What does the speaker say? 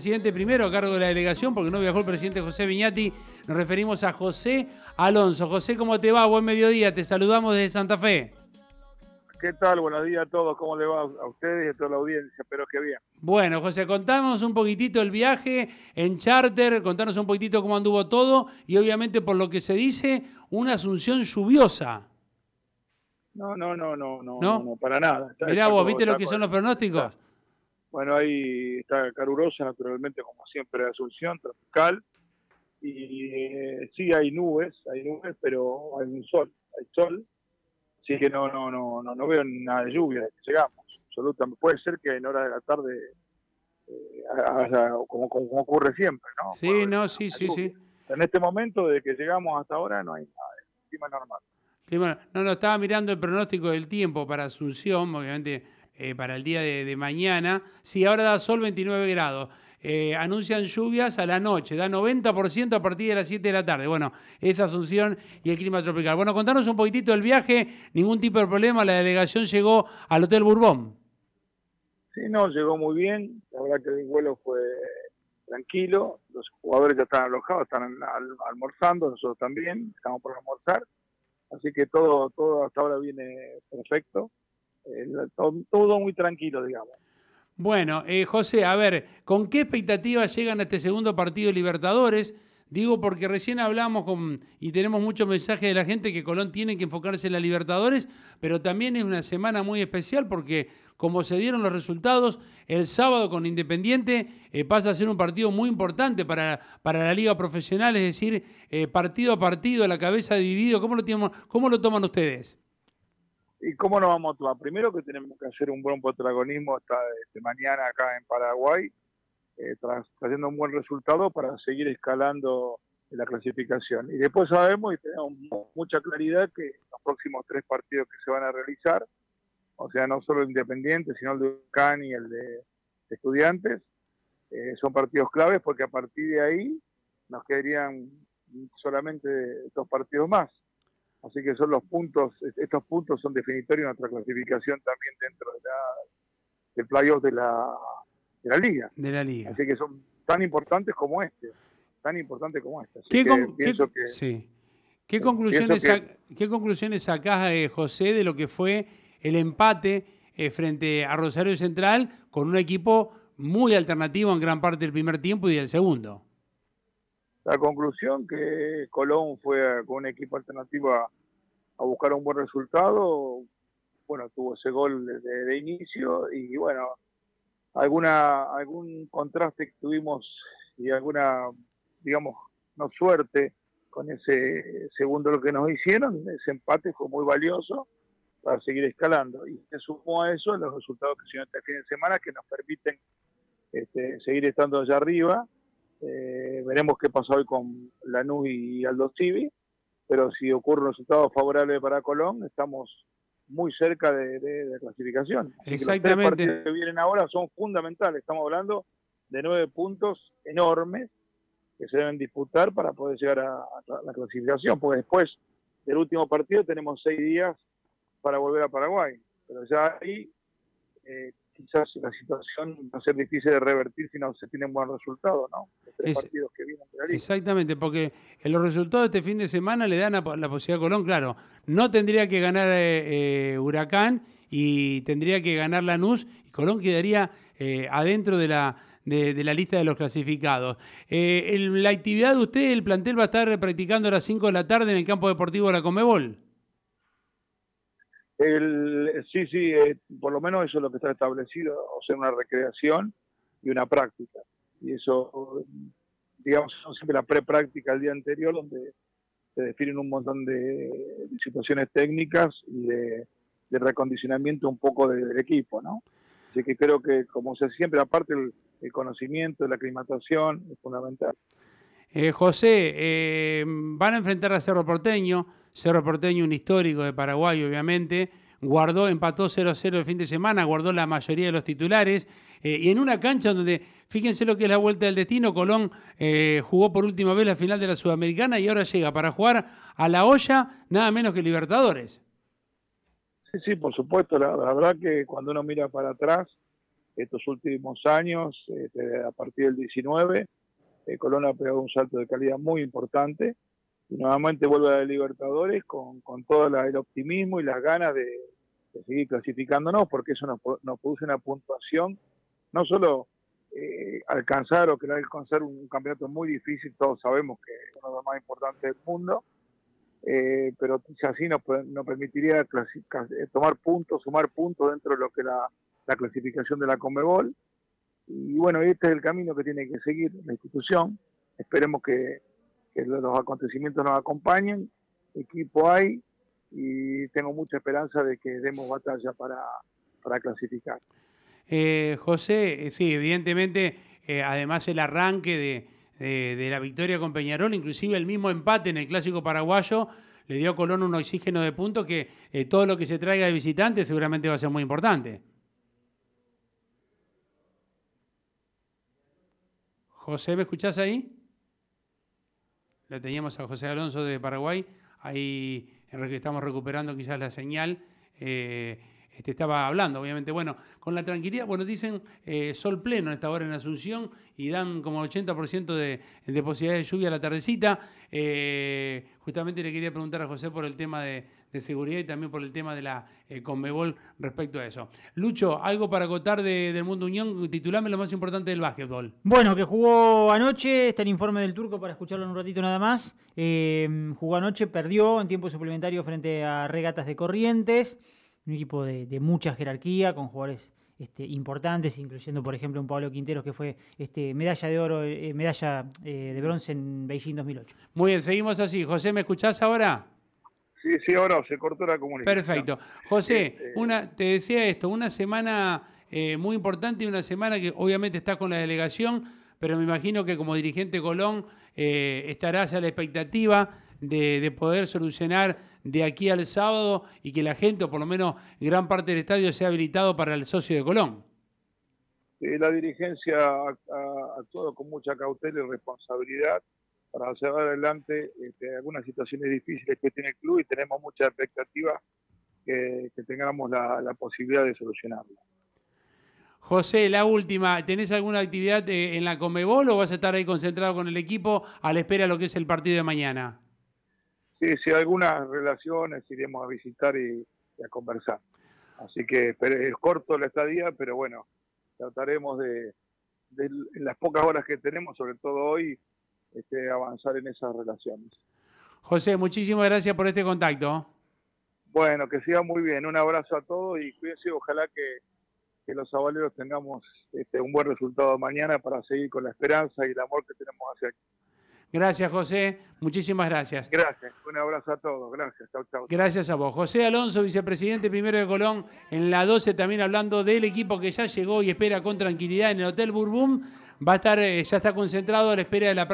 presidente primero a cargo de la delegación, porque no viajó el presidente José Viñati. Nos referimos a José Alonso. José, ¿cómo te va? Buen mediodía. Te saludamos desde Santa Fe. ¿Qué tal? Buenos días a todos. ¿Cómo le va a ustedes y a toda la audiencia? Espero que bien. Bueno, José, contamos un poquitito el viaje en charter, contanos un poquitito cómo anduvo todo y obviamente por lo que se dice, una asunción lluviosa. No, no, no, no, no, no, para nada. Mirá vos, ¿viste lo que son los pronósticos? Bueno, ahí está calurosa, naturalmente, como siempre, Asunción, tropical. Y eh, sí hay nubes, hay nubes, pero hay un sol, hay sol. Así que no, no, no, no, no veo nada de lluvia desde que llegamos. Absolutamente. Puede ser que en horas de la tarde eh, haya, como, ocurre siempre, ¿no? Sí, no, sí, sí, sí. En este momento, desde que llegamos hasta ahora, no hay nada. Es clima normal. no, no, estaba mirando el pronóstico del tiempo para Asunción, obviamente eh, para el día de, mañana. Sí, ahora da sol 29 grados. Eh, anuncian lluvias a la noche, da 90% a partir de las 7 de la tarde. Bueno, esa Asunción y el clima tropical. Bueno, contanos un poquitito del viaje, ningún tipo de problema, la delegación llegó al Hotel Bourbon. Sí, no, llegó muy bien, la verdad que el vuelo fue tranquilo, los jugadores ya están alojados, están almorzando, nosotros también, estamos por almorzar, así que todo, todo hasta ahora viene perfecto. Eh, todo, muy tranquilo, digamos. Bueno, eh, José, a ver, ¿con qué expectativas llegan a este segundo partido de Libertadores? Digo porque recién hablamos con, y tenemos muchos mensajes de la gente que Colón tiene que enfocarse en la Libertadores, pero también es una semana muy especial porque como se dieron los resultados, el sábado con Independiente eh, pasa a ser un partido muy importante para, para la liga profesional, es decir, partido a partido, la cabeza dividido. ¿Cómo ¿Cómo lo toman ustedes? ¿Y cómo nos vamos a tomar? Primero que tenemos que hacer un buen protagonismo esta este, mañana acá en Paraguay, eh, trayendo un buen resultado para seguir escalando la clasificación. Y después sabemos y tenemos mucha claridad que los próximos tres partidos que se van a realizar, o sea, no solo el Independiente, sino el de Ucán y el de Estudiantes, eh, son partidos claves porque a partir de ahí nos quedarían solamente dos partidos más. Así que son los puntos, estos puntos son definitorios de nuestra clasificación también dentro de la, del playoff de la, de la liga. De la liga. Así que son tan importantes como este, tan importantes como este. ¿Qué, ¿Qué, conclusiones, ¿Qué conclusiones sacás, eh, José, de lo que fue el empate eh, frente a Rosario Central con un equipo muy alternativo en gran parte del primer tiempo y del segundo? La conclusión que Colón fue con un equipo alternativo a, buscar un buen resultado. Bueno, tuvo ese gol de, inicio y bueno, alguna algún contraste que tuvimos y alguna, digamos, no suerte con ese segundo lo que nos hicieron, ese empate fue muy valioso para seguir escalando. Y se sumó a eso los resultados que se dieron este fin de semana que nos permiten este, seguir estando allá arriba eh, veremos qué pasa hoy con Lanús y Aldo Civi, pero si ocurre un resultado favorable para Colón, estamos muy cerca de, clasificación. Exactamente. los partidos que vienen ahora son fundamentales. Estamos hablando de nueve puntos enormes que se deben disputar para poder llegar a, la clasificación, porque después del último partido tenemos seis días para volver a Paraguay. Pero ya ahí eh, quizás la situación va a ser difícil de revertir si no se tienen buenos resultados, ¿no? Exactamente, porque en los resultados de este fin de semana le dan la, posibilidad a Colón, claro, no tendría que ganar eh, eh, Huracán y tendría que ganar Lanús y Colón quedaría eh, adentro de la, de, la lista de los clasificados. la actividad de usted, el plantel va a estar practicando a las 5 de la tarde en el campo deportivo de la Comebol. El, sí, sí, eh, por lo menos eso es lo que está establecido, o sea, una recreación y una práctica. Y eso, digamos, siempre la pre-práctica el día anterior, donde se definen un montón de, situaciones técnicas y de, recondicionamiento un poco del equipo, ¿no? Así que creo que, como se siempre, aparte el, el conocimiento, la aclimatación es fundamental. Eh, José, eh, van a enfrentar a Cerro Porteño, Cerro Porteño un histórico de Paraguay obviamente, guardó, empató 0-0 el fin de semana, guardó la mayoría de los titulares, eh, y en una cancha donde, fíjense lo que es la vuelta del destino, Colón jugó por última vez la final de la Sudamericana y ahora llega para jugar a la olla nada menos que Libertadores. Sí, sí, por supuesto, la, verdad que cuando uno mira para atrás, estos últimos años, este, a partir del 19, eh, Colón ha pegado un salto de calidad muy importante y nuevamente vuelve a la Libertadores con, con todo el optimismo y las ganas de, seguir clasificándonos, porque eso nos, produce una puntuación, no solo eh, alcanzar o querer alcanzar un, campeonato muy difícil, todos sabemos que es uno de los más importantes del mundo, eh, pero así nos, nos permitiría tomar puntos, sumar puntos dentro de lo que la, la clasificación de la Comebol. Y bueno, este es el camino que tiene que seguir la institución. Esperemos que, los acontecimientos nos acompañen. Equipo hay y tengo mucha esperanza de que demos batalla para, para clasificar. Eh, José, eh, sí, evidentemente, eh, además el arranque de, de, la victoria con Peñarol, inclusive el mismo empate en el clásico paraguayo, le dio a Colón un oxígeno de puntos que todo lo que se traiga de visitantes seguramente va a ser muy importante. José, ¿me escuchás ahí? Lo teníamos a José Alonso de Paraguay, ahí estamos recuperando quizás la señal. Eh, este, estaba hablando, obviamente, bueno, con la tranquilidad, bueno, dicen eh, sol pleno a esta hora en Asunción y dan como 80% de, de posibilidades de lluvia a la tardecita. Eh, justamente le quería preguntar a José por el tema de, seguridad y también por el tema de la eh, Conmebol respecto a eso. Lucho, algo para acotar del Mundo Unión, titulame lo más importante del básquetbol. Bueno, que jugó anoche, está el informe del turco para escucharlo en un ratito nada más. jugó anoche, perdió en tiempo suplementario frente a Regatas de Corrientes un equipo de, mucha jerarquía, con jugadores este, importantes, incluyendo por ejemplo un Pablo Quinteros que fue este, medalla de oro, eh, medalla eh, de bronce en Beijing 2008. Muy bien, seguimos así. José, ¿me escuchás ahora? Sí, sí, ahora se cortó la comunicación. Perfecto. José, este, una, te decía esto, una semana eh, muy importante y una semana que obviamente estás con la delegación, pero me imagino que como dirigente Colón estarás a la expectativa de, poder solucionar de aquí al sábado y que la gente, o por lo menos gran parte del estadio, sea habilitado para el socio de Colón. la dirigencia ha, actuado con mucha cautela y responsabilidad para llevar adelante este, algunas situaciones difíciles que tiene el club y tenemos mucha expectativa que, tengamos la, posibilidad de solucionarlo. José, la última, ¿tenés alguna actividad eh, en la Comebol o vas a estar ahí concentrado con el equipo a la espera de lo que es el partido de mañana? Sí, sí, algunas relaciones iremos a visitar y, a conversar. Así que es corto la estadía, pero bueno, trataremos de, en las pocas horas que tenemos, sobre todo hoy, este, avanzar en esas relaciones. José, muchísimas gracias por este contacto. Bueno, que siga muy bien. Un abrazo a todos y cuídense. Ojalá que, los avaleros tengamos este, un buen resultado mañana para seguir con la esperanza y el amor que tenemos hacia aquí. Gracias, José. Muchísimas gracias. Gracias. Un abrazo a todos. Gracias. Chau, chau. Gracias a vos. José Alonso, vicepresidente primero de Colón, en la 12 también hablando del equipo que ya llegó y espera con tranquilidad en el Hotel Burbum. Va a estar, eh, ya está concentrado a la espera de la